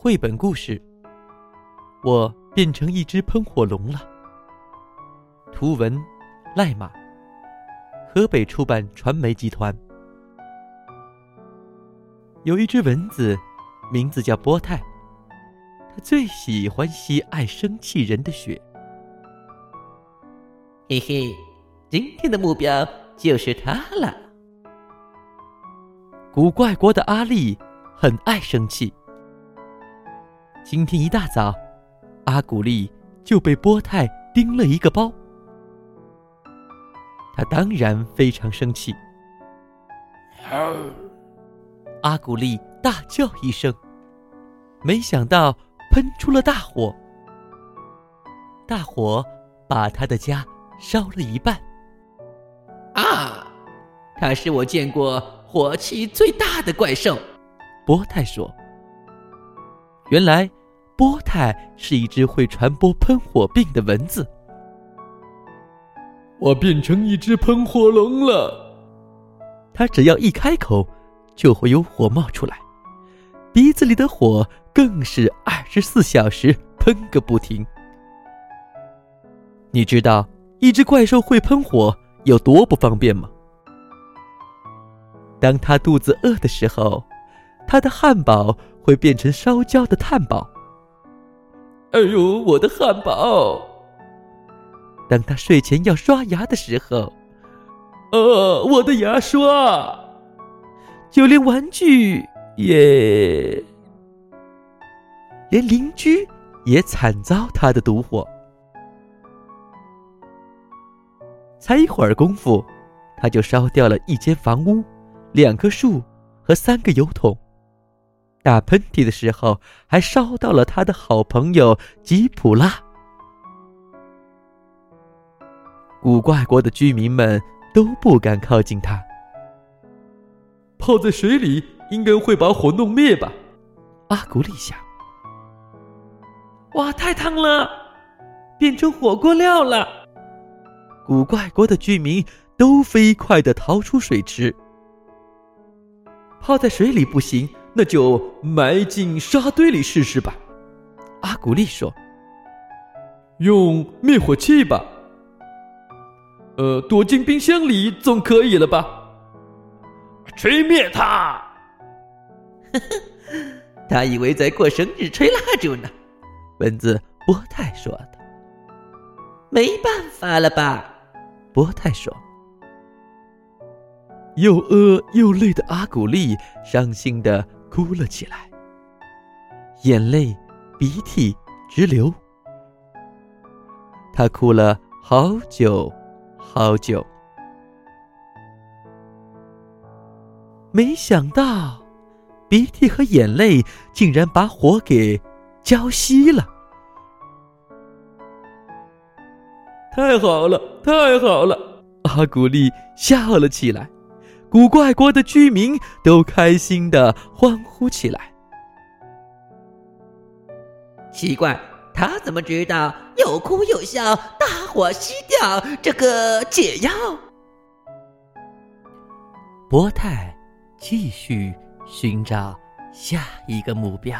绘本故事。我变成一只喷火龙了。图文：赖马，河北出版传媒集团。有一只蚊子，名字叫波泰，它最喜欢吸爱生气人的血。嘿嘿，今天的目标就是它了。古怪国的阿丽很爱生气。今天一大早，阿古丽就被波泰叮了一个包。他当然非常生气。阿古丽大叫一声，没想到喷出了大火。大火把他的家烧了一半。啊，他是我见过火气最大的怪兽。波泰说：“原来，波泰是一只会传播喷火病的蚊子。我变成一只喷火龙了。它只要一开口。”就会有火冒出来，鼻子里的火更是二十四小时喷个不停。你知道一只怪兽会喷火有多不方便吗？当它肚子饿的时候，它的汉堡会变成烧焦的炭堡。哎呦，我的汉堡！当他睡前要刷牙的时候，呃，我的牙刷。就连玩具也，连邻居也惨遭他的毒火。才一会儿功夫，他就烧掉了一间房屋、两棵树和三个油桶。打喷嚏的时候，还烧到了他的好朋友吉普拉。古怪国的居民们都不敢靠近他。泡在水里应该会把火弄灭吧？阿古丽想。哇，太烫了，变成火锅料了！古怪国的居民都飞快的逃出水池。泡在水里不行，那就埋进沙堆里试试吧。阿古丽说：“用灭火器吧。呃，躲进冰箱里总可以了吧？”吹灭它！他以为在过生日吹蜡烛呢。蚊子波泰说的。没办法了吧？波泰说。又饿又累的阿古丽伤心的哭了起来，眼泪、鼻涕直流。他哭了好久，好久。没想到，鼻涕和眼泪竟然把火给浇熄了。太好了，太好了！阿古丽笑了起来，古怪国的居民都开心的欢呼起来。奇怪，他怎么知道有哭有笑，大火熄掉这个解药？波泰。继续寻找下一个目标。